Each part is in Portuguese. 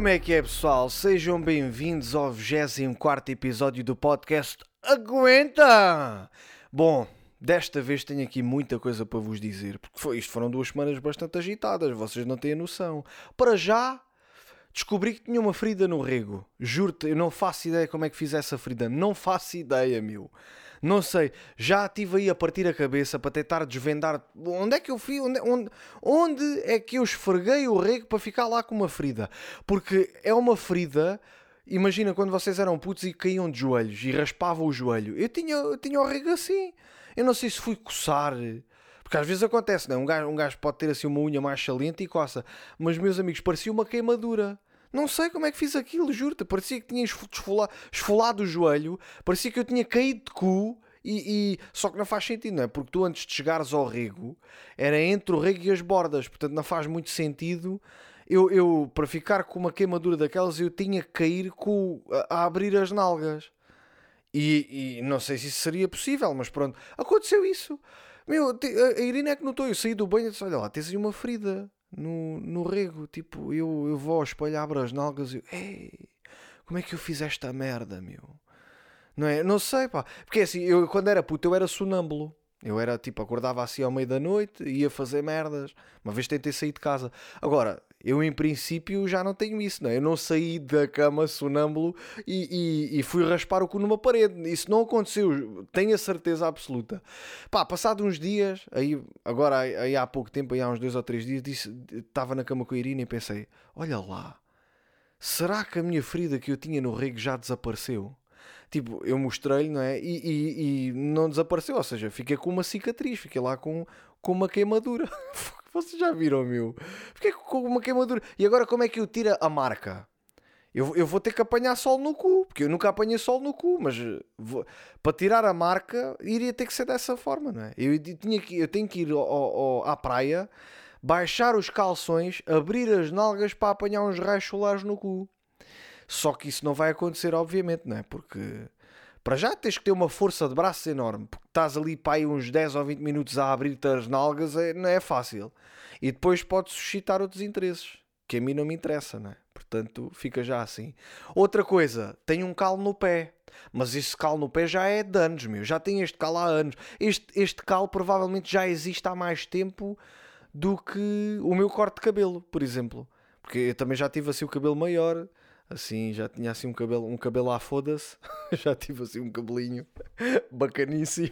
Como é que é, pessoal? Sejam bem-vindos ao 24 episódio do podcast Aguenta! Bom, desta vez tenho aqui muita coisa para vos dizer, porque foi, isto foram duas semanas bastante agitadas, vocês não têm a noção. Para já, descobri que tinha uma ferida no rego. Juro-te, eu não faço ideia como é que fiz essa ferida. Não faço ideia, meu. Não sei, já estive aí a partir a cabeça para tentar desvendar onde é que eu fui, onde, onde, onde é que eu esfreguei o rego para ficar lá com uma ferida. Porque é uma ferida. Imagina quando vocês eram putos e caíam de joelhos e raspavam o joelho. Eu tinha, eu tinha o rego assim. Eu não sei se fui coçar. Porque às vezes acontece, não é? Um gajo, um gajo pode ter assim uma unha mais saliente e coça. Mas, meus amigos, parecia uma queimadura. Não sei como é que fiz aquilo, juro-te. Parecia que tinha esfolado, esfolado o joelho, parecia que eu tinha caído de cu. E, e, só que não faz sentido, não é? Porque tu antes de chegares ao rego era entre o rego e as bordas, portanto não faz muito sentido. Eu, eu para ficar com uma queimadura daquelas, eu tinha que cair com, a, a abrir as nalgas. E, e, não sei se isso seria possível, mas pronto, aconteceu isso. Meu, a Irina é que notou, eu saí do banho e disse: Olha lá, tens aí uma ferida no, no rego. Tipo, eu, eu vou ao espelho, abro as nalgas e eu, ei, como é que eu fiz esta merda, meu? Não é? Não sei, pá. Porque assim, eu quando era puto, eu era sonâmbulo. Eu era tipo, acordava assim ao meio da noite, ia fazer merdas. Uma vez tentei sair de casa. Agora, eu em princípio já não tenho isso, não é? Eu não saí da cama sonâmbulo e, e, e, fui raspar o cu numa parede. Isso não aconteceu, tenho a certeza absoluta. Pá, passado uns dias, aí, agora aí há pouco tempo, aí há uns dois ou três dias, disse, estava na cama com a Irina e pensei: olha lá, será que a minha ferida que eu tinha no rego já desapareceu? Tipo, eu mostrei-lhe, não é? E, e, e, não desapareceu, ou seja, fiquei com uma cicatriz, fiquei lá com, com uma queimadura. Vocês já viram, meu? Fiquei com uma queimadura. E agora como é que eu tiro a marca? Eu, eu vou ter que apanhar sol no cu, porque eu nunca apanhei sol no cu, mas vou, para tirar a marca iria ter que ser dessa forma, não é? Eu, tinha que, eu tenho que ir ao, ao, à praia, baixar os calções, abrir as nalgas para apanhar uns raios solares no cu. Só que isso não vai acontecer, obviamente, não é? Porque para já tens que ter uma força de braço enorme, porque estás ali para aí uns 10 ou 20 minutos a abrir-te as nalgas, é, não é fácil. E depois pode suscitar outros interesses, que a mim não me interessa, não é? Portanto, fica já assim. Outra coisa, tenho um calo no pé. Mas esse calo no pé já é de anos, meu. Já tem este calo há anos. Este, este calo provavelmente já existe há mais tempo do que o meu corte de cabelo, por exemplo. Porque eu também já tive assim o cabelo maior assim, já tinha assim um cabelo, um cabelo à foda-se, já tive assim um cabelinho bacaníssimo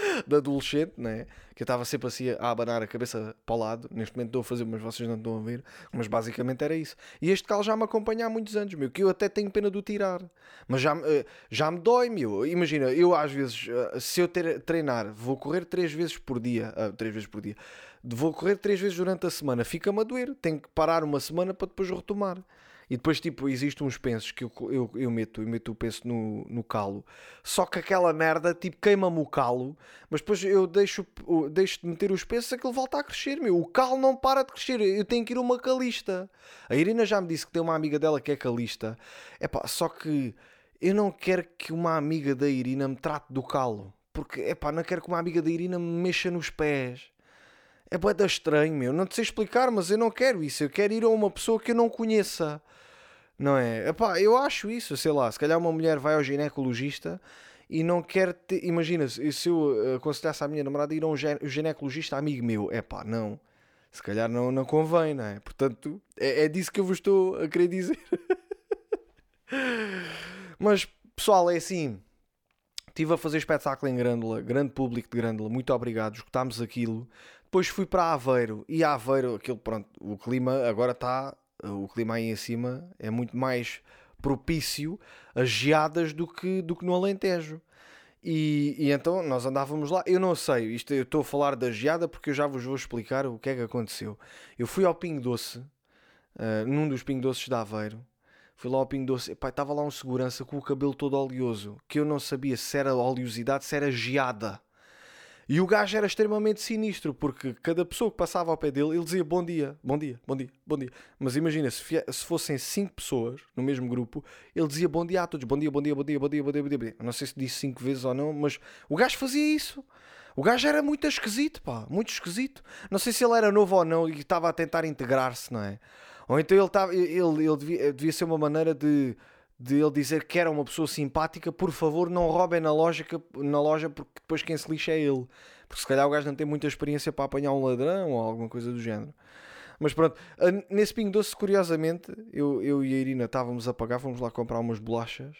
de adolescente, né? Que eu estava sempre assim a abanar a cabeça para o lado. Neste momento estou a fazer, mas vocês não estão a ver. Mas basicamente era isso. E este cal já me acompanha há muitos anos, meu. Que eu até tenho pena de o tirar. Mas já, eh, já me dói, meu. Imagina, eu às vezes, eh, se eu ter, treinar, vou correr três vezes por dia. Uh, três vezes por dia. Vou correr três vezes durante a semana. Fica-me a doer. Tenho que parar uma semana para depois retomar. E depois, tipo, existem uns pensos que eu, eu, eu meto, eu meto o penso no, no calo. Só que aquela merda, tipo, queima-me o calo, mas depois eu deixo, deixo de meter os pensos, aquilo volta a crescer, meu. O calo não para de crescer. Eu tenho que ir uma calista. A Irina já me disse que tem uma amiga dela que é calista. É pá, só que eu não quero que uma amiga da Irina me trate do calo. Porque, é pá, não quero que uma amiga da Irina me mexa nos pés. É boeda estranho, meu. Não te sei explicar, mas eu não quero isso. Eu quero ir a uma pessoa que eu não conheça. Não é? Epá, eu acho isso, sei lá. Se calhar uma mulher vai ao ginecologista e não quer ter. Imagina, se eu aconselhasse à minha namorada ir a um ginecologista amigo meu, é pá, não. Se calhar não, não convém, não é? Portanto, é, é disso que eu vos estou a querer dizer. Mas, pessoal, é assim. Estive a fazer espetáculo em Grândola, grande público de Grândola, muito obrigado, escutámos aquilo. Depois fui para Aveiro e Aveiro, aquilo, pronto, o clima agora está o clima aí em cima é muito mais propício a geadas do que, do que no Alentejo. E, e, então nós andávamos lá. Eu não sei, isto eu estou a falar da geada porque eu já vos vou explicar o que é que aconteceu. Eu fui ao Pingo Doce, uh, num dos Pingo Doces de Aveiro. Fui lá ao Pingo Doce, epá, estava lá um segurança com o cabelo todo oleoso, que eu não sabia se era oleosidade, se era geada. E o gajo era extremamente sinistro, porque cada pessoa que passava ao pé dele, ele dizia bom dia, bom dia, bom dia, bom dia. Mas imagina, se, se fossem cinco pessoas no mesmo grupo, ele dizia bom dia a todos, bom dia, bom dia, bom dia, bom dia, bom dia, bom dia. Bom dia. Não sei se disse cinco vezes ou não, mas o gajo fazia isso. O gajo era muito esquisito, pá, muito esquisito. Não sei se ele era novo ou não e estava a tentar integrar-se, não é? Ou então ele, tava, ele, ele devia, devia ser uma maneira de, de ele dizer que era uma pessoa simpática, por favor, não roubem na loja, na loja porque depois quem se lixa é ele. Porque se calhar o gajo não tem muita experiência para apanhar um ladrão ou alguma coisa do género. Mas pronto, nesse Pingo Doce, curiosamente, eu, eu e a Irina estávamos a pagar, fomos lá comprar umas bolachas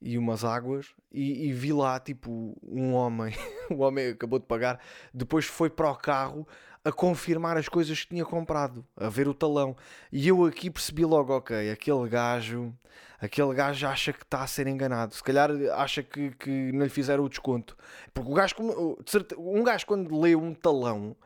e umas águas e, e, vi lá tipo um homem, o homem acabou de pagar, depois foi para o carro a confirmar as coisas que tinha comprado, a ver o talão. E eu aqui percebi logo, ok, aquele gajo, aquele gajo acha que está a ser enganado. Se calhar acha que, que não lhe fizeram o desconto. Porque o gajo, um gajo quando lê um talão,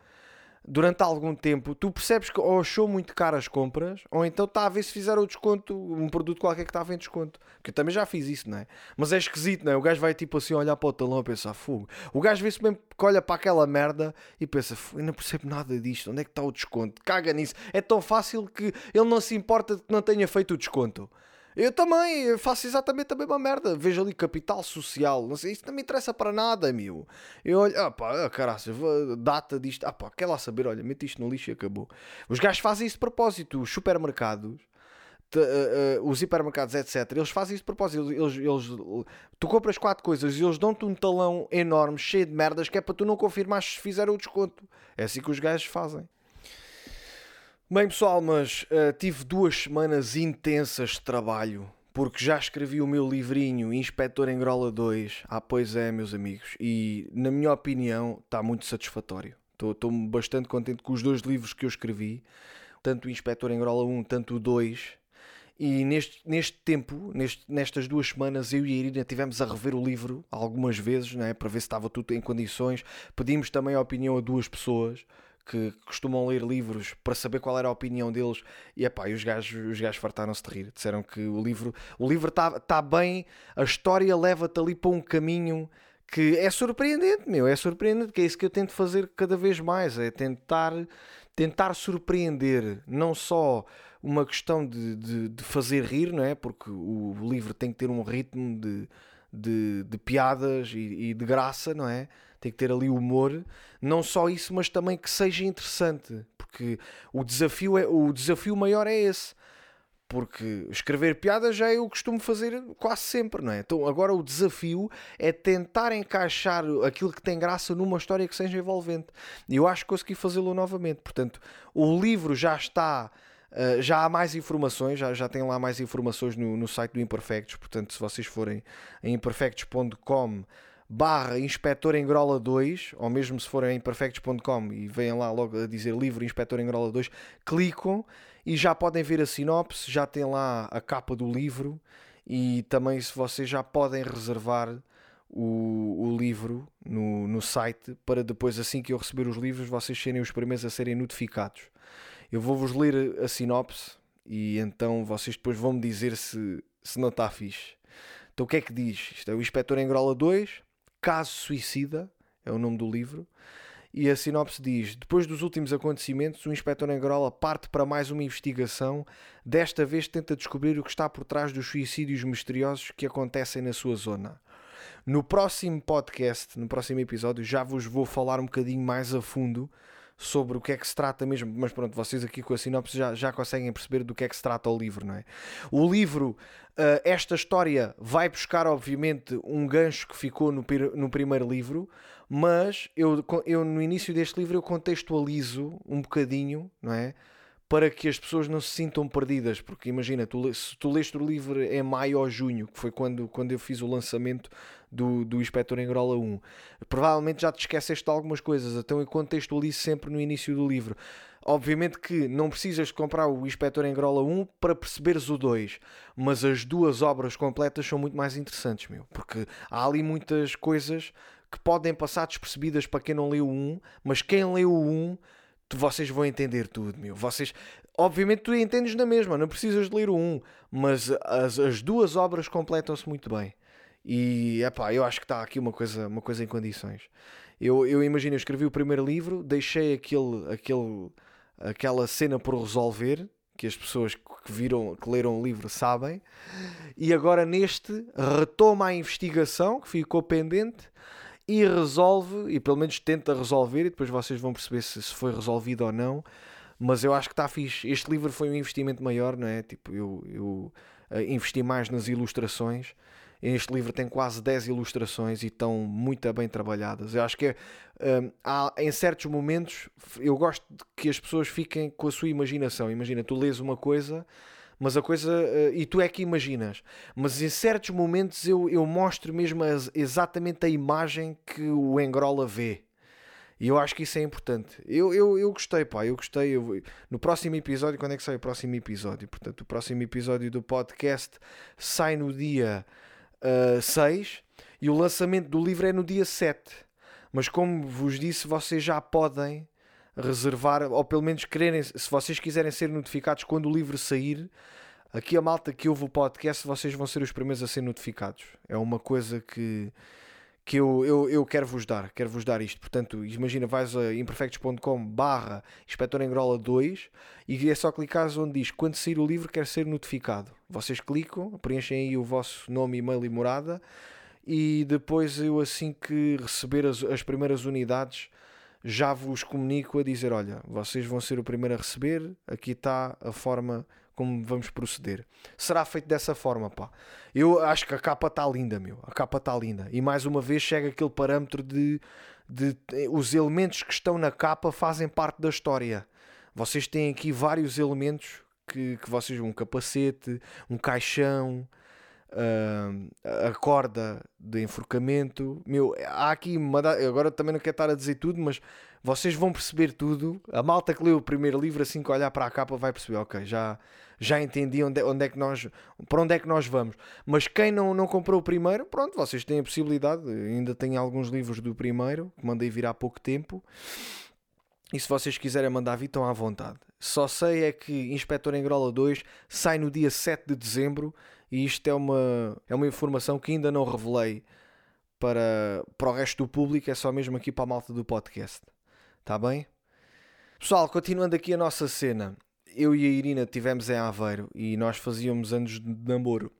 durante algum tempo, tu percebes que ou achou muito caro as compras, ou então está a ver se fizeram o desconto, um produto qualquer que estava em desconto. Porque eu também já fiz isso, não é? Mas é esquisito, não é? O gajo vai tipo assim olhar para o talão e pensar, fogo. O gajo vê-se mesmo que olha para aquela merda e pensa, eu não percebo nada disto, onde é que está o desconto? Caga nisso. É tão fácil que ele não se importa de que não tenha feito o desconto. Eu também faço exatamente a mesma merda. Vejo ali capital social, não sei, isso não me interessa para nada, meu. Eu olho, ah pá, ah, caraças, data disto, ah pá, quer lá saber, olha, mete isto no lixo e acabou. Os gajos fazem isso de propósito, os supermercados. Te, uh, uh, os hipermercados, etc., eles fazem isso de propósito. Eles, eles, tu compras quatro coisas e eles dão-te um talão enorme, cheio de merdas, que é para tu não confirmar se fizeram o desconto. É assim que os gajos fazem. Bem, pessoal, mas uh, tive duas semanas intensas de trabalho porque já escrevi o meu livrinho Inspetor em Grola 2. Ah, pois é, meus amigos, e na minha opinião está muito satisfatório. Estou bastante contente com os dois livros que eu escrevi, tanto o Inspetor em Grola 1, tanto o 2. E neste, neste tempo, neste, nestas duas semanas, eu e a Irina tivemos a rever o livro algumas vezes, né, para ver se estava tudo em condições. Pedimos também a opinião a duas pessoas que costumam ler livros para saber qual era a opinião deles e epá, e os gajos, os gajos fartaram-se de rir. Disseram que o livro o livro está tá bem, a história leva-te ali para um caminho que é surpreendente, meu, é surpreendente, que é isso que eu tento fazer cada vez mais, é tentar, tentar surpreender, não só uma questão de, de, de fazer rir, não é? Porque o livro tem que ter um ritmo de, de, de piadas e, e de graça, não é? Tem que ter ali humor, não só isso, mas também que seja interessante, porque o desafio, é, o desafio maior é esse. Porque escrever piadas já eu costumo fazer quase sempre, não é? Então agora o desafio é tentar encaixar aquilo que tem graça numa história que seja envolvente. E eu acho que consegui fazê-lo novamente. Portanto, o livro já está. Uh, já há mais informações, já, já tem lá mais informações no, no site do Imperfectos. Portanto, se vocês forem em imperfectos.com barra Inspetor Engrola 2, ou mesmo se forem em perfectos.com e venham lá logo a dizer livro Inspetor Engrola 2, clicam e já podem ver a sinopse, já tem lá a capa do livro e também se vocês já podem reservar o, o livro no, no site para depois, assim que eu receber os livros, vocês serem os primeiros a serem notificados. Eu vou-vos ler a sinopse e então vocês depois vão-me dizer se, se não está fixe. Então o que é que diz? Isto é o Inspetor Engrola 2, Caso Suicida, é o nome do livro. E a sinopse diz: Depois dos últimos acontecimentos, o inspetor Angrola parte para mais uma investigação. Desta vez tenta descobrir o que está por trás dos suicídios misteriosos que acontecem na sua zona. No próximo podcast, no próximo episódio, já vos vou falar um bocadinho mais a fundo sobre o que é que se trata mesmo, mas pronto, vocês aqui com a sinopse já, já conseguem perceber do que é que se trata o livro, não é? O livro, uh, esta história vai buscar, obviamente, um gancho que ficou no, no primeiro livro, mas eu, eu no início deste livro eu contextualizo um bocadinho, não é? para que as pessoas não se sintam perdidas, porque imagina, tu, se tu leste o livro em maio ou junho, que foi quando, quando eu fiz o lançamento do, do Inspector Engrola 1, provavelmente já te esqueceste de algumas coisas, então eu contextualizo sempre no início do livro. Obviamente que não precisas de comprar o Inspector Engrola 1 para perceberes o 2, mas as duas obras completas são muito mais interessantes, meu, porque há ali muitas coisas que podem passar despercebidas para quem não leu o 1, mas quem leu o 1 vocês vão entender tudo, meu. Vocês, obviamente, tu entendes na mesma, não precisas de ler o 1, mas as, as duas obras completam-se muito bem. E epá, eu acho que está aqui uma coisa, uma coisa em condições. Eu, eu imagino, eu escrevi o primeiro livro, deixei aquele, aquele, aquela cena por resolver, que as pessoas que viram, que leram o livro sabem, e agora neste retoma a investigação que ficou pendente e resolve, e pelo menos tenta resolver, e depois vocês vão perceber se, se foi resolvido ou não. mas eu acho que está fixe. Este livro foi um investimento maior, não é? Tipo, eu, eu uh, investi mais nas ilustrações. Este livro tem quase 10 ilustrações e estão muito bem trabalhadas. Eu acho que um, há, em certos momentos eu gosto de que as pessoas fiquem com a sua imaginação. Imagina, tu lês uma coisa, mas a coisa. Uh, e tu é que imaginas. Mas em certos momentos eu, eu mostro mesmo as, exatamente a imagem que o Engrola vê. E eu acho que isso é importante. Eu, eu, eu gostei, pá, eu gostei. Eu, no próximo episódio, quando é que sai o próximo episódio? Portanto, o próximo episódio do podcast sai no dia uh, ah, 6 e o lançamento do livro é no dia 7. Mas como vos disse, vocês já podem reservar, ou pelo menos quererem, se vocês quiserem ser notificados quando o livro sair, aqui a malta que ouve o podcast, vocês vão ser os primeiros a ser notificados. É uma coisa que, que eu, eu, eu quero vos dar, quero vos dar isto. Portanto, imagina, vais a imperfectos.com barra Inspetor Engrola 2 e é só clicar onde diz quando sair o livro quer ser notificado. Vocês clicam, preenchem aí o vosso nome, e-mail e morada e depois eu assim que receber as, as primeiras unidades já vos comunico a dizer, olha, vocês vão ser o primeiro a receber, aqui está a forma como vamos proceder. Será feito dessa forma, pá. Eu acho que a capa está linda, meu. A capa está linda. E mais uma vez chega aquele parâmetro de, de os elementos que estão na capa fazem parte da história. Vocês têm aqui vários elementos que, que vocês um capacete, um caixão, uh, a corda de enforcamento. Meu, há aqui uma, agora também não quero estar a dizer tudo, mas vocês vão perceber tudo. A malta que leu o primeiro livro, assim que olhar para a capa, vai perceber, ok, já, já entendi onde, é, onde é que nós, para onde é que nós vamos. Mas quem não, não comprou o primeiro, pronto, vocês têm a possibilidade. Ainda tenho alguns livros do primeiro que mandei vir há pouco tempo. E se vocês quiserem mandar vir, estão à vontade. Só sei é que Inspetor Engrola 2 sai no dia 7 de dezembro e isto é uma, é uma informação que ainda não revelei para, para o resto do público, é só mesmo aqui para a malta do podcast. Está bem? Pessoal, continuando aqui a nossa cena, eu e a Irina tivemos em Aveiro e nós fazíamos anos de namoro.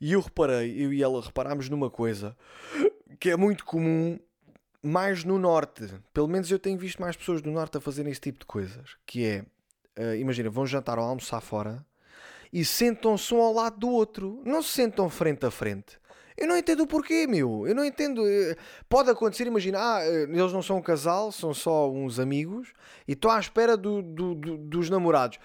E eu reparei, eu e ela reparámos numa coisa que é muito comum mais no norte. Pelo menos eu tenho visto mais pessoas do norte a fazerem esse tipo de coisas. Que é, uh, imagina, vão jantar ou almoçar fora e sentam-se um ao lado do outro. Não se sentam frente a frente. Eu não entendo o porquê, meu. Eu não entendo. Eh, pode acontecer, imagina, ah, eh, eles não são um casal, são só uns amigos e estou à espera do, do, do, dos namorados.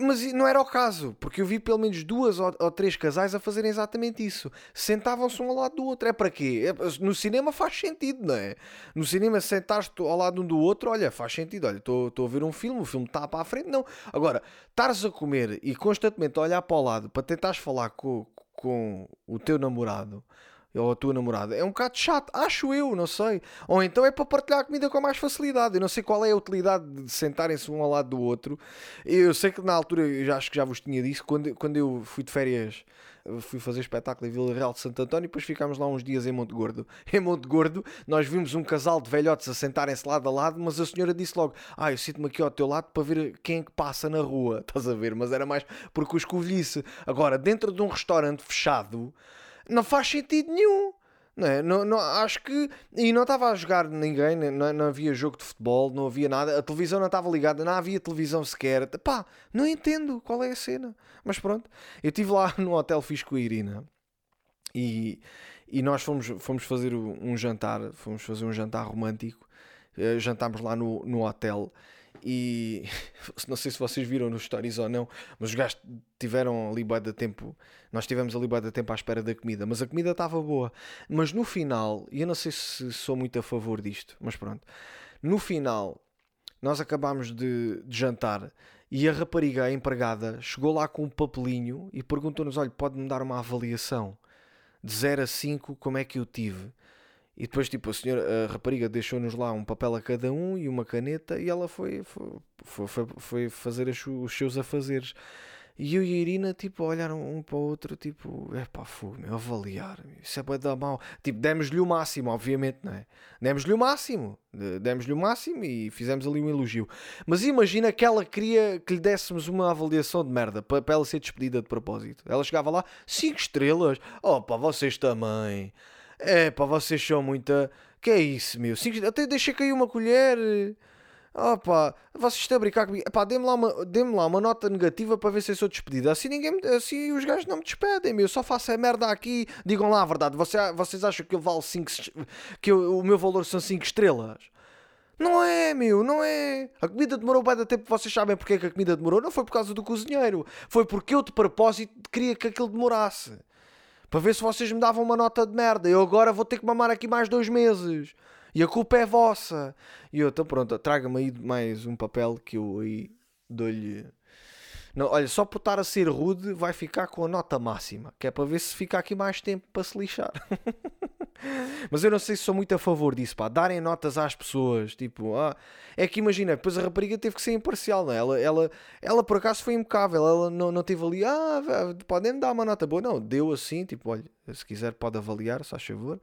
Mas não era o caso, porque eu vi pelo menos duas ou, três casais a fazerem exatamente isso. Sentavam-se um ao lado do outro. É para quê? É, no cinema faz sentido, não é? No cinema, sentaste ao lado um do outro, olha, faz sentido. Olha, estou a ver um filme, o filme está para a frente. Não. Agora, estares a comer e constantemente a olhar para o lado para tentares falar com, com o teu namorado ou a tua namorada. É um bocado chato, acho eu, não sei. Ou então é para partilhar a comida com mais facilidade. Eu não sei qual é a utilidade de sentarem-se um ao lado do outro. Eu sei que na altura, eu já, acho que já vos tinha dito, quando, quando eu fui de férias, fui fazer espetáculo em Vila Real de Santo António e depois ficámos lá uns dias em Monte Gordo. Em Monte Gordo, nós vimos um casal de velhotes a sentarem-se lado a lado, mas a senhora disse logo: Ah, eu sinto-me aqui ao teu lado para ver quem é que passa na rua. Estás a ver? Mas era mais porque os escovilhice. Agora, dentro de um restaurante fechado não faz sentido nenhum. Não, é? não, não acho que. E não estava a jogar ninguém, não, não havia jogo de futebol, não havia nada, a televisão não estava ligada, não havia televisão sequer. Pá, não entendo qual é a cena. Mas pronto, eu estive lá no hotel fiz com a Irina e, e nós fomos, fomos fazer um jantar, fomos fazer um jantar romântico. Uh, jantámos lá no, no hotel e não sei se vocês viram nos stories ou não, mas os gajos tiveram ali bué de tempo. Nós tivemos ali bué de tempo à espera da comida, mas a comida estava boa. Mas no final, e eu não sei se sou muito a favor disto, mas pronto. No final, nós acabámos de, de jantar e a rapariga, a empregada, chegou lá com um papelinho e perguntou-nos: olha, pode-me dar uma avaliação de 0 a 5, como é que eu tive? E depois, tipo, a senhora, a rapariga deixou-nos lá um papel a cada um e uma caneta e ela foi, foi, foi, foi fazer os seus afazeres. E eu e a Irina, tipo, olharam um para o outro, tipo, é pá, fogo, avaliar, isso é para dar mal. Tipo, demos-lhe o máximo, obviamente, não é? Demos-lhe o máximo, demos-lhe o máximo e fizemos ali um elogio. Mas imagina que ela queria que lhe dessemos uma avaliação de merda para, para ela ser despedida de propósito. Ela chegava lá, 5 estrelas, oh pá, vocês também. É pá, vocês são muita. Que é isso, meu? Cinco... Até deixei cair uma colher. Opa, vocês estão a brincar comigo. Epá, dê-me lá, uma, dê lá uma nota negativa para ver se eu sou despedida. Assim, ninguém, assim os gajos não me despedem, meu. Eu só faço a merda aqui. Digam lá a verdade. Você- vocês acham que eu valo 5 que eu- o meu valor são 5 estrelas? Não é, meu, não é. A comida demorou bem da tempo. Vocês sabem porque é que a comida demorou? Não foi por causa do cozinheiro. Foi porque eu, de propósito, queria que aquilo demorasse. Para ver se vocês me davam uma nota de merda. Eu agora vou ter que mamar aqui mais dois meses. E a culpa é vossa. E eu, então pronto, traga-me aí mais um papel que eu aí dou-lhe. Não, olha, só por estar a ser rude vai ficar com a nota máxima. Que é para ver se fica aqui mais tempo para se lixar. Mas eu não sei se sou muito a favor disso, pá. Darem notas às pessoas, tipo, ah, é que imagina, depois a rapariga teve que ser imparcial, não é? Ela, ela, ela por acaso foi impecável, ela não, não teve ali, ah, podem dar uma nota boa, não, deu assim, tipo, olha, se quiser pode avaliar, só a favor,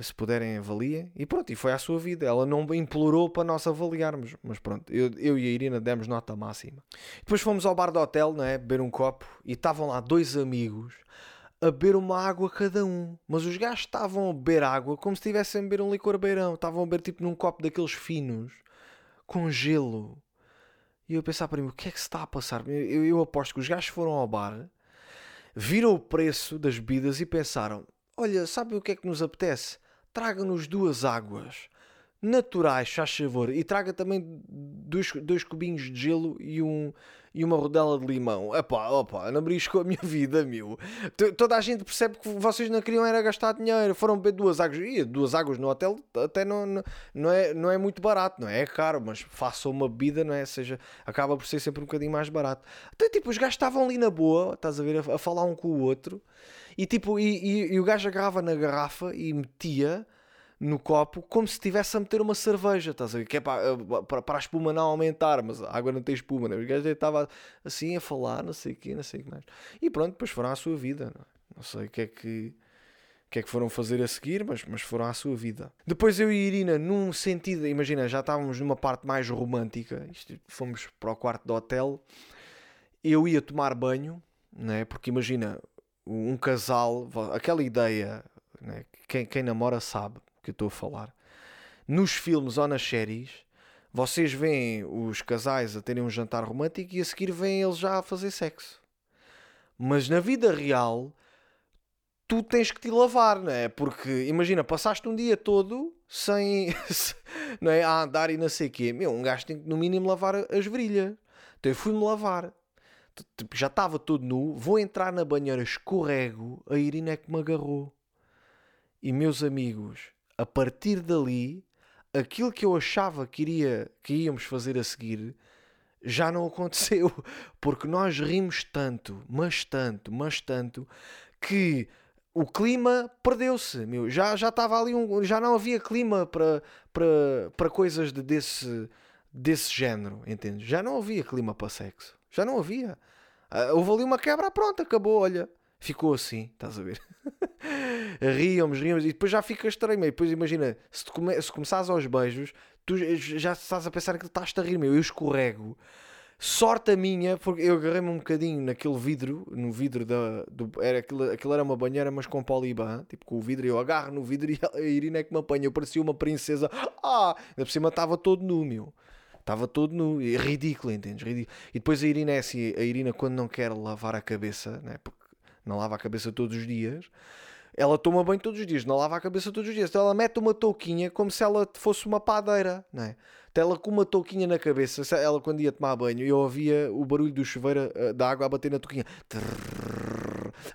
se puderem avaliem, e pronto, e foi à sua vida, ela não implorou para nós avaliarmos, mas pronto, eu, eu e a Irina demos nota máxima. Depois fomos ao bar do hotel, não é? Beber um copo, e estavam lá dois amigos a beber uma água cada um. Mas os gajos estavam a beber água como se estivessem a beber um licor beirão. Estavam a beber tipo num copo daqueles finos, com gelo. E eu a pensar para mim, o que é que se está a passar? Eu, eu aposto que os gajos foram ao bar, viram o preço das bebidas e pensaram: olha, sabe o que é que nos apetece? Traga-nos duas águas naturais, faz favor, e traga também dois, dois cubinhos de gelo e, um, e uma rodela de limão. Epá, opa, não brisco a minha vida, meu. T- Toda a gente percebe que vocês não queriam era gastar dinheiro. Foram beber duas águas. E duas águas no hotel até não, não, não, é, não é muito barato, não é? É caro, mas façam uma bebida, não é? Seja, acaba por ser sempre um bocadinho mais barato. Até tipo, os gajos estavam ali na boa, estás a ver, a, a falar um com o outro, e tipo, e, e, e o gajo agarrava na garrafa e metia no copo como se estivesse a meter uma cerveja, estás a ver? Que é para, para, para a espuma não aumentar, mas a água não tem espuma, né? Gajos estavam assim a falar, não sei o quê, não sei o que mais. E pronto, depois foram à sua vida, não, é? não sei o que é que. O que é que foram fazer a seguir, mas, mas foram à sua vida. Depois eu e Irina, num sentido, imagina, já estávamos numa parte mais romântica, isto, fomos para o quarto do hotel, eu ia tomar banho, né? porque imagina, um casal, aquela ideia, né? quem, quem namora sabe, que eu estou a falar. Nos filmes ou nas séries, vocês veem os casais a terem um jantar romântico e a seguir veem eles já a fazer sexo. Mas na vida real, tu tens que te lavar, não é? Porque imagina, passaste um dia todo sem não é? a andar e não sei o quê. Meu, um gajo tem que no mínimo lavar as virilhas. Então eu fui-me lavar. Tipo, Já estava todo nu, vou entrar na banheira, escorrego, a Irina é que me agarrou. E meus amigos, a partir dali, aquilo que eu achava que, iria, que íamos fazer a seguir já não aconteceu. Porque nós rimos tanto, mas tanto, mas tanto, que o clima perdeu-se. meu. Já, já estava ali um. Já não havia clima para, para, para coisas de, desse, desse género, entende? Já não havia clima para sexo. Já não havia. Ah, houve ali uma quebra, pronto, acabou, olha. Ficou assim, estás a ver? ríamos, e depois já fica estranho. E depois imagina, se, come, se começares aos beijos, tu já estás a pensar que estás-te a rir, meu. Eu escorrego. Sorte a minha, porque eu agarrei-me um bocadinho naquele vidro, no vidro da. Do, era, aquilo, aquilo era uma banheira, mas com poliban, tipo com o vidro, eu agarro no vidro e a Irina é que me apanha. Eu parecia uma princesa. Ah! Ainda por cima estava todo nu, meu. Estava todo nu. Ridículo, entendes? Ridículo. E depois a Irina é assim, a Irina quando não quer lavar a cabeça, né? porque não lava a cabeça todos os dias, ela toma banho todos os dias, não lava a cabeça todos os dias. Então ela mete uma touquinha como se ela fosse uma padeira, não é? Então ela com uma touquinha na cabeça, ela quando ia tomar banho, eu ouvia o barulho do chuveiro eh, da água a bater na touquinha.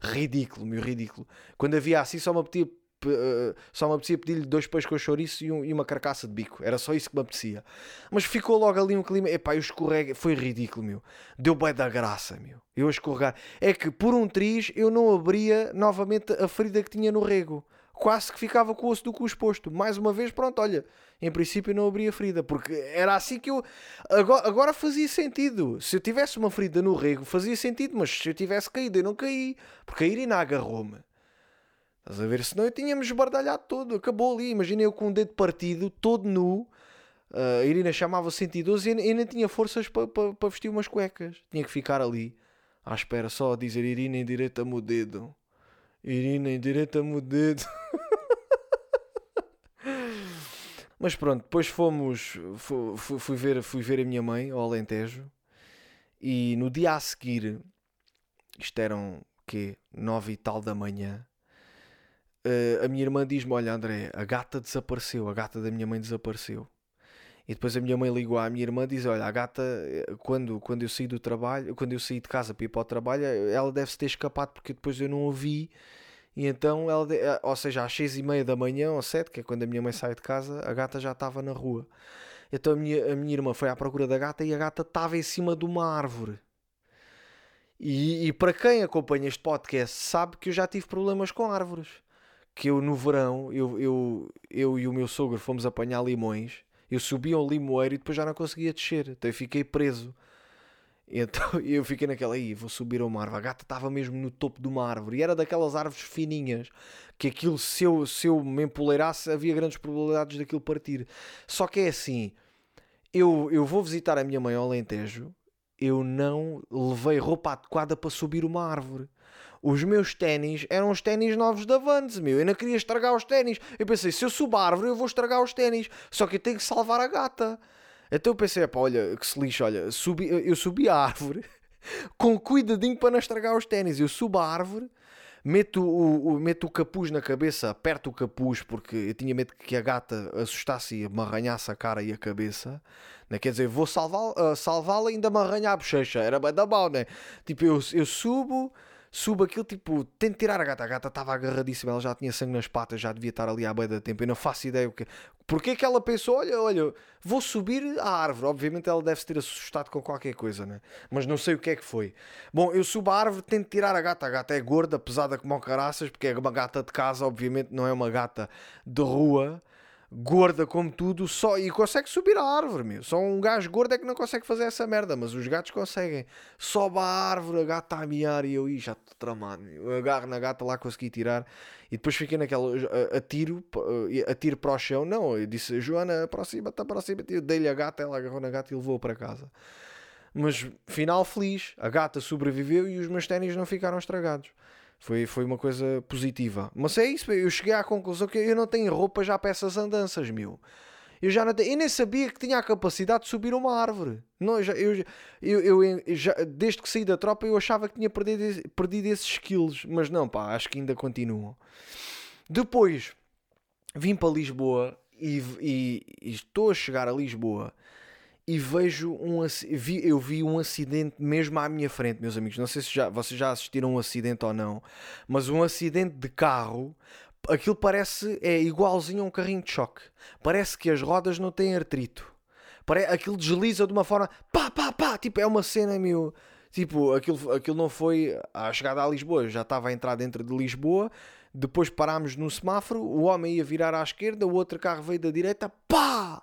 Ridículo, meu, ridículo. Quando havia assim, só me eh, só me apetecia pedir-lhe dois pães com chouriço e, um- e uma carcaça de bico. Era só isso que me apetecia. Mas ficou logo ali um clima. Epá, eu escorrego. Foi ridículo, meu. Deu bem da graça, meu. Eu escorregar. É que por um triz eu não abria novamente a ferida que tinha no rego. Quase que ficava com o osso do cu exposto. Mais uma vez, pronto, olha. Em princípio não abria ferida. Porque era assim que eu. Agora, agora fazia sentido. Se eu tivesse uma ferida no rego, fazia sentido. Mas se eu tivesse caído, eu não caí. Porque a Irina agarrou-me. Estás a ver? Senão eu tinha-me esbardalhado todo. Acabou ali. Imagina eu com o dedo partido, todo nu. Uh, a Irina chamava 112 e eu nem tinha forças para pa, pa vestir umas cuecas. Tinha que ficar ali, à espera, só a dizer Irina, endireita-me o dedo. Irina, endireita-me o dedo. Mas pronto, depois fomos. Fui, fui, ver, fui ver a minha mãe ao Alentejo. E no dia a seguir, isto eram quê? Nove e tal da manhã. Uh, a minha irmã diz-me: Olha, André, a gata desapareceu, a gata da minha mãe desapareceu. E depois a minha mãe ligou à minha irmã e diz: Olha, a gata, eh, quando, quando eu saí do trabalho, quando eu saí de casa para ir para o trabalho, ela deve-se ter escapado porque depois eu não a vi. E então, ela, eh, ou seja, às seis e meia da manhã ou sete, que é quando a minha mãe sai de casa, a gata já estava na rua. Então a minha, a minha irmã foi à procura da gata e a gata estava em cima de uma árvore. E, e para quem acompanha este podcast sabe que eu já tive problemas com árvores. Que eu no verão, eu, eu, eu e o meu sogro fomos apanhar limões eu subi ao limoeiro e depois já não conseguia descer. Então eu fiquei preso. Então eu fiquei naquela aí, vou subir a uma árvore. A gata estava mesmo no topo de uma árvore e era daquelas árvores fininhas que aquilo, se eu, se eu me empoleirasse, havia grandes probabilidades daquilo partir. Só que é assim: eu, eu vou visitar a minha mãe ao Alentejo, eu não levei roupa adequada para subir uma árvore os meus ténis eram os ténis novos da Vans, meu. Eu não queria estragar os ténis. Eu pensei, se eu subo a árvore, eu vou estragar os ténis. Só que eu tenho que salvar a gata. Então eu pensei, pá, olha, que se lixa, olha, subi, eu subi a árvore com cuidadinho para não estragar os ténis. Eu subo a árvore, meto o, o, meto o capuz na cabeça, aperto o capuz porque eu tinha medo que a gata assustasse e me arranhasse a cara e a cabeça. Né? Quer dizer, vou salvá-la uh, salvá ainda me arranhar a bochecha. Era bem da mal, né? Tipo, eu, eu subo subo aquilo, tipo, tento tirar a gata. A gata estava agarradíssima, ela já tinha sangue nas patas, já devia estar ali à beira da tempo. Eu não faço ideia o que. Porquê que ela pensou, olha, olha, vou subir à árvore. Obviamente ela deve se ter assustado com qualquer coisa, né? Mas não sei o que é que foi. Bom, eu subo à árvore, tento tirar a gata. A gata é gorda, pesada como caraças, porque é uma gata de casa, obviamente não é uma gata de rua gorda como tudo, só e consegue subir a árvore, meu. Só um gajo gordo é que não consegue fazer essa merda, mas os gatos conseguem. Sobe a árvore, a gata a miar e eu, Ih, já estou tramado. Eu agarro na gata lá, consegui tirar e depois fiquei naquela, atiro, atiro para o chão. Não, eu disse, Joana, aproxima-te, aproxima-te. Eu dei-lhe a gata, ela agarrou na gata e levou para casa. Mas final feliz, a gata sobreviveu e os meus ténis não ficaram estragados. Foi, foi uma coisa positiva. Mas é isso, eu cheguei à conclusão que eu não tenho roupa já para essas andanças, meu. Eu já não tenho, eu nem sabia que tinha a capacidade de subir uma árvore. Não, eu, já, eu, eu, eu já, desde que saí da tropa eu achava que tinha perdido, perdido esses skills, mas não, pá, acho que ainda continuam. Depois vim para Lisboa e, e, e estou a chegar a Lisboa e vejo um vi, eu vi um acidente mesmo à minha frente, meus amigos. Não sei se já, vocês já assistiram um acidente ou não, mas um acidente de carro, aquilo parece é igualzinho a um carrinho de choque. Parece que as rodas não têm artrito. Aquilo desliza de uma forma pá, pá, pá, tipo, é uma cena meu. Tipo, aquilo, aquilo não foi à chegada a Lisboa, já estava a entrar dentro de Lisboa. Depois parámos no semáforo, o homem ia virar à esquerda, o outro carro veio da direita, pá!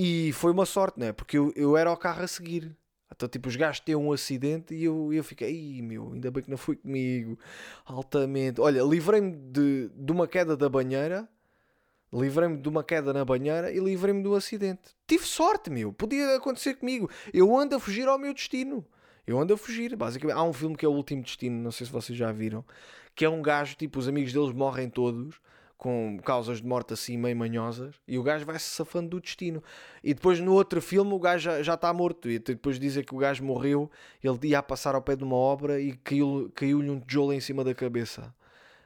E foi uma sorte, né? Porque eu, eu era o carro a seguir. Então, tipo, os gajos têm um acidente e eu, eu fiquei, meu, ainda bem que não foi comigo. Altamente. Olha, livrei-me de, de uma queda da banheira, livrei-me de uma queda na banheira e livrei-me do acidente. Tive sorte, meu. Podia acontecer comigo. Eu ando a fugir ao meu destino. Eu ando a fugir, basicamente. Há um filme que é O Último Destino, não sei se vocês já viram, que é um gajo, tipo, os amigos deles morrem todos com causas de morte assim meio manhosas e o gajo vai se safando do destino. E depois no outro filme o gajo já, já está morto. E depois dizem que o gajo morreu, ele ia passar ao pé de uma obra e caiu-lhe caiu um tijolo em cima da cabeça.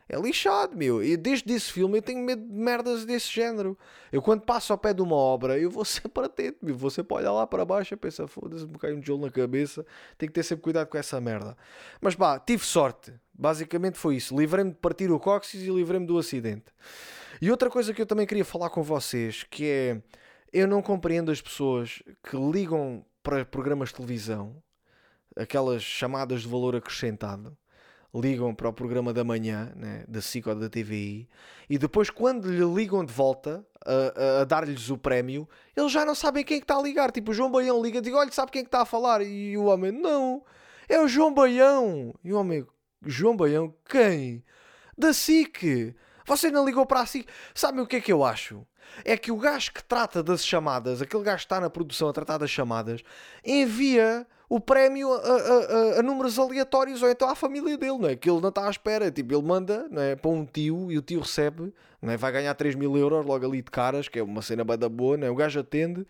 É lixado, meu. E desde esse filme eu tenho medo de merdas desse género. Eu quando passo ao pé de uma obra, eu vou sempre atento, meu. Vou sempre olhar lá para baixo e pensar, foda-se, me cai um tijolo na cabeça. Tenho que ter sempre cuidado com essa merda. Mas pá, tive sorte. Basicamente foi isso. Livrei-me de partir o cóccix e livrei-me do acidente. E outra coisa que eu também queria falar com vocês, que é... Eu não compreendo as pessoas que ligam para programas de televisão, aquelas chamadas de valor acrescentado, ligam para o programa da manhã, né, da SIC ou da TVI, e depois, quando lhe ligam de volta a, a, a dar-lhes o prémio, eles já não sabem quem é que está a ligar. Tipo, o João Baião liga e diz: Olha, sabe quem é que está a falar? E o homem: Não, é o João Baião. E o homem: João Baião, quem? Da SIC. Você não ligou para a SIC? Sabe o que é que eu acho? É que o gajo que trata das chamadas, aquele gajo que está na produção a tratar das chamadas, envia o prémio a, a, a, números aleatórios ou então à família dele, não é? Que ele não está à espera. Tipo, ele manda não é? para um tio e o tio recebe, não é? vai ganhar 3 mil euros logo ali de caras, que é uma cena bada boa, não é? O gajo atende.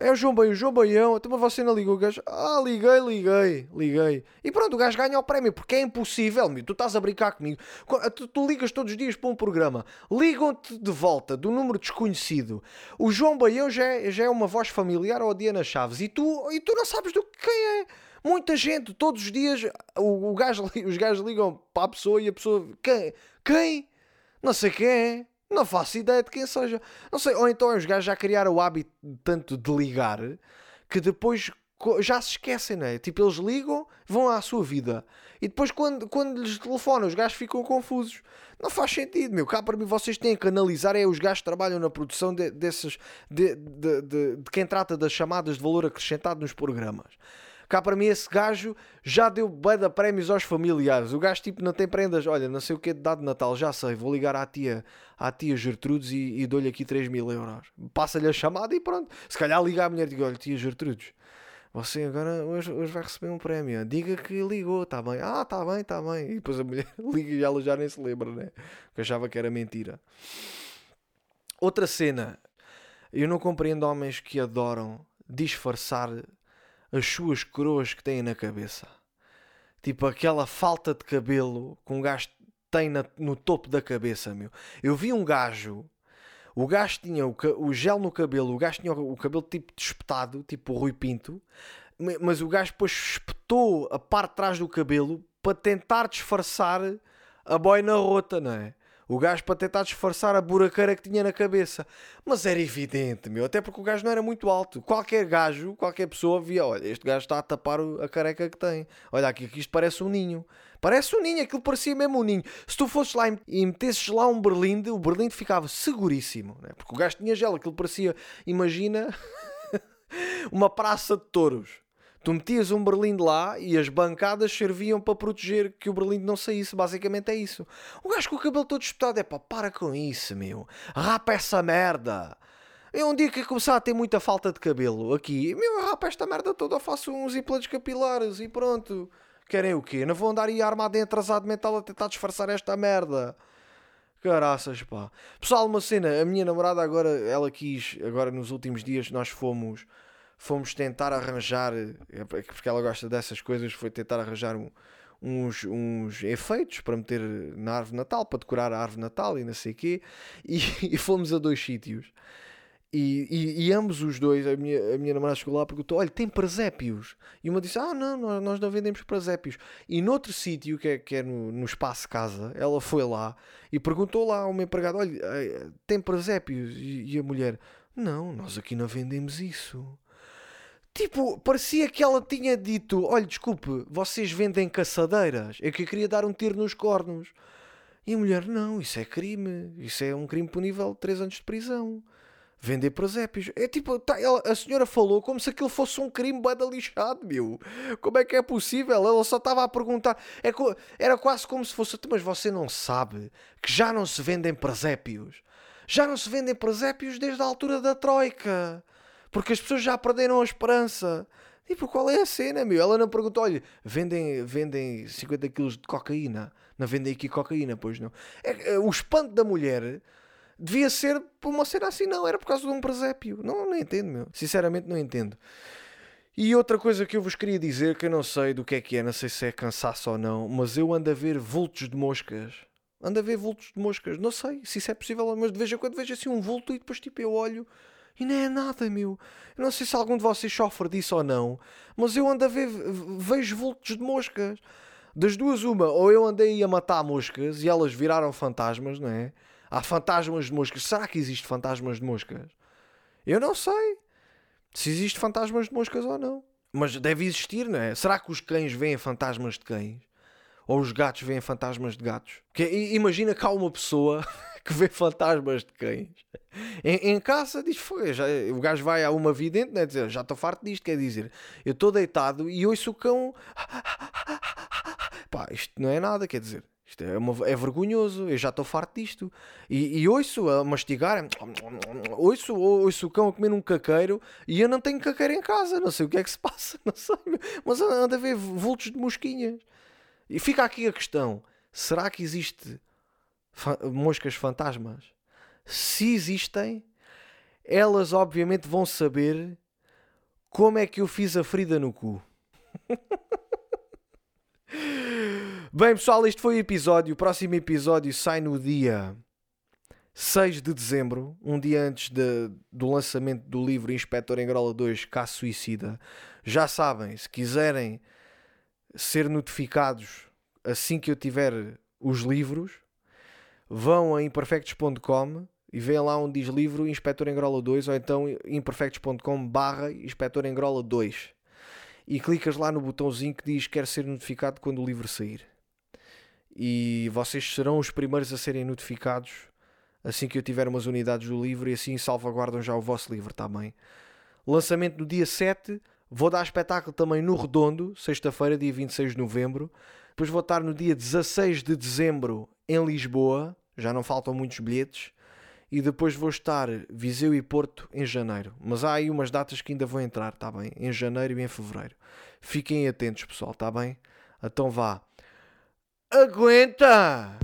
É o João Baião, o João Baião, então você não ligou o gajo? Ah, liguei, liguei, liguei. E pronto, o gajo ganha o prémio, porque é impossível, meu. Tu estás a brincar comigo. Tu, tu ligas todos os dias para um programa, ligam-te de volta do número desconhecido. O João Baião já é, já é uma voz familiar ou a Diana Chaves e tu, e tu não sabes do quem é. Muita gente, todos os dias, o, o gajo, os gajos ligam para a pessoa e a pessoa. Quem? Quem? Não sei quem é. Não faço ideia de quem seja. Não sei. Ou então os gajos já criaram o hábito tanto de ligar que depois já se esquecem, não é? Tipo, eles ligam, vão à sua vida. E depois, quando, quando lhes telefonam, os gajos ficam confusos. Não faz sentido, meu. Cá para mim, vocês têm que analisar. É os gajos que trabalham na produção de, desses, de, de, de, de quem trata das chamadas de valor acrescentado nos programas. Cá para mim, esse gajo já deu bada prémios aos familiares. O gajo, tipo, não tem prendas. Olha, não sei o que é de dar de Natal, já sei. Vou ligar à tia, à tia Gertrudes e, e dou-lhe aqui 3 mil euros. Passa-lhe a chamada e pronto. Se calhar liga à mulher e digo: Olha, tia Gertrudes, você agora hoje, hoje vai receber um prémio. Diga que ligou, está bem. Ah, está bem, está bem. E depois a mulher liga e ela já nem se lembra, né? Porque achava que era mentira. Outra cena. Eu não compreendo homens que adoram disfarçar as suas coroas que têm na cabeça. Tipo aquela falta de cabelo que um gajo tem na, no topo da cabeça, meu. Eu vi um gajo, o gajo tinha o, o gel no cabelo, o gajo tinha o, o cabelo tipo espetado, tipo o Rui Pinto, mas o gajo depois espetou a parte de trás do cabelo para tentar disfarçar a boina rota, não é? O gajo para tentar disfarçar a buraqueira que tinha na cabeça. Mas era evidente, meu. Até porque o gajo não era muito alto. Qualquer gajo, qualquer pessoa via, olha, este gajo está a tapar a careca que tem. Olha aqui, que isto parece um ninho. Parece um ninho, aquilo parecia mesmo um ninho. Se tu fosses lá e metesses lá um berlinde, o berlinde ficava seguríssimo. Né? Porque o gajo tinha gel, aquilo parecia, imagina, uma praça de touros. Tu metias um berlinde lá e as bancadas serviam para proteger que o berlinde não saísse. Basicamente é isso. O gajo com o cabelo todo espetado é pá, para com isso, meu. Rapa essa merda. É um dia que começar a ter muita falta de cabelo aqui, meu, rapa esta merda toda, eu faço uns implantes capilares e pronto. Querem o quê? Não vou andar aí armado em atrasado mental a tentar disfarçar esta merda. Caraças, pá. Pessoal, uma cena, a minha namorada agora, ela quis, agora nos últimos dias nós fomos fomos tentar arranjar, é porque ela gosta dessas coisas, foi tentar arranjar um, uns, uns efeitos para meter na árvore Natal, para decorar a árvore Natal e não sei o quê, e, e fomos a dois sítios. E, e, e, ambos os dois, a minha, a minha namorada chegou lá e perguntou: Olha, tem presépios? E uma disse: Ah, não, nós não vendemos presépios. E noutro sítio, que é, que é no, no espaço casa, ela foi lá e perguntou lá ao meu empregado: Olha, eh, tem presépios? E, e a mulher: Não, nós aqui não vendemos isso. Tipo, parecia que ela tinha dito: Olha, desculpe, vocês vendem caçadeiras. É que eu queria dar um tiro nos cornos. E a mulher: Não, isso é crime. Isso é um crime punível de 3 anos de prisão. Vender presépios. É tipo, tá, ela, a senhora falou como se aquilo fosse um crime bada lixado, meu. Como é que é possível? Ela só estava a perguntar. É, era quase como se fosse: Mas você não sabe que já não se vendem presépios? Já não se vendem presépios desde a altura da Troika porque as pessoas já perderam a esperança. Tipo, qual é a cena, meu? Ela não perguntou, olha, vendem, vendem 50 quilos de cocaína. Não vendem aqui cocaína, pois não. É, é, o espanto da mulher devia ser por uma cena assim, não. Era por causa de um presépio. Não, não entendo, meu. Sinceramente, não entendo. E outra coisa que eu vos queria dizer, que eu não sei do que é que é, não sei se é cansaço ou não, mas eu ando a ver vultos de moscas. Ando a ver vultos de moscas. Não sei se isso é possível, mas de vez em quando vejo assim um vulto e depois tipo eu olho e não é nada, meu. Eu não sei se algum de vocês sofre disso ou não, mas eu ando a ver, vejo vultos de moscas. Das duas, uma, ou eu andei a matar moscas e elas viraram fantasmas, não é? Há fantasmas de moscas. Será que existe fantasmas de moscas? Eu não sei se existe fantasmas de moscas ou não. Mas deve existir, não é? Será que os cães veem fantasmas de cães? Ou os gatos veem fantasmas de gatos? Porque imagina que há uma pessoa que vê fantasmas de cães. Em, em casa diz, foi, já, o gajo vai a uma vidente, né, dizer, já estou farto disto, quer dizer, eu estou deitado e ouço o cão. Pá, isto não é nada, quer dizer, Isto é, uma- é vergonhoso, eu já estou farto disto. E, e ouço a mastigar, ouço, ouço o cão a comer um caqueiro e eu não tenho caqueiro em casa, não sei o que é que se passa, não sei, mas anda a ver vultos de mosquinhas. E fica aqui a questão: será que existe fa- moscas fantasmas? Se existem, elas obviamente vão saber como é que eu fiz a ferida no cu. Bem, pessoal, este foi o episódio. O próximo episódio sai no dia 6 de dezembro, um dia antes de- do lançamento do livro Inspector Engrola 2 Caso Suicida. Já sabem, se quiserem ser notificados assim que eu tiver os livros, vão a imperfectos.com e veem lá onde diz livro Inspector Engrola 2 ou então imperfectos.com barra Inspector Engrola 2 e clicas lá no botãozinho que diz quer ser notificado quando o livro sair. E vocês serão os primeiros a serem notificados assim que eu tiver umas unidades do livro e assim salvaguardam já o vosso livro também. Lançamento no dia 7, vou dar espetáculo também no Redondo, sexta-feira, dia 26 de novembro. Depois vou estar no dia 16 de dezembro em Lisboa, já não faltam muitos bilhetes. E depois vou estar Viseu e Porto em janeiro. Mas há aí umas datas que ainda vão entrar, tá bem? Em janeiro e em fevereiro. Fiquem atentos, pessoal, tá bem? Então vá. Aguenta!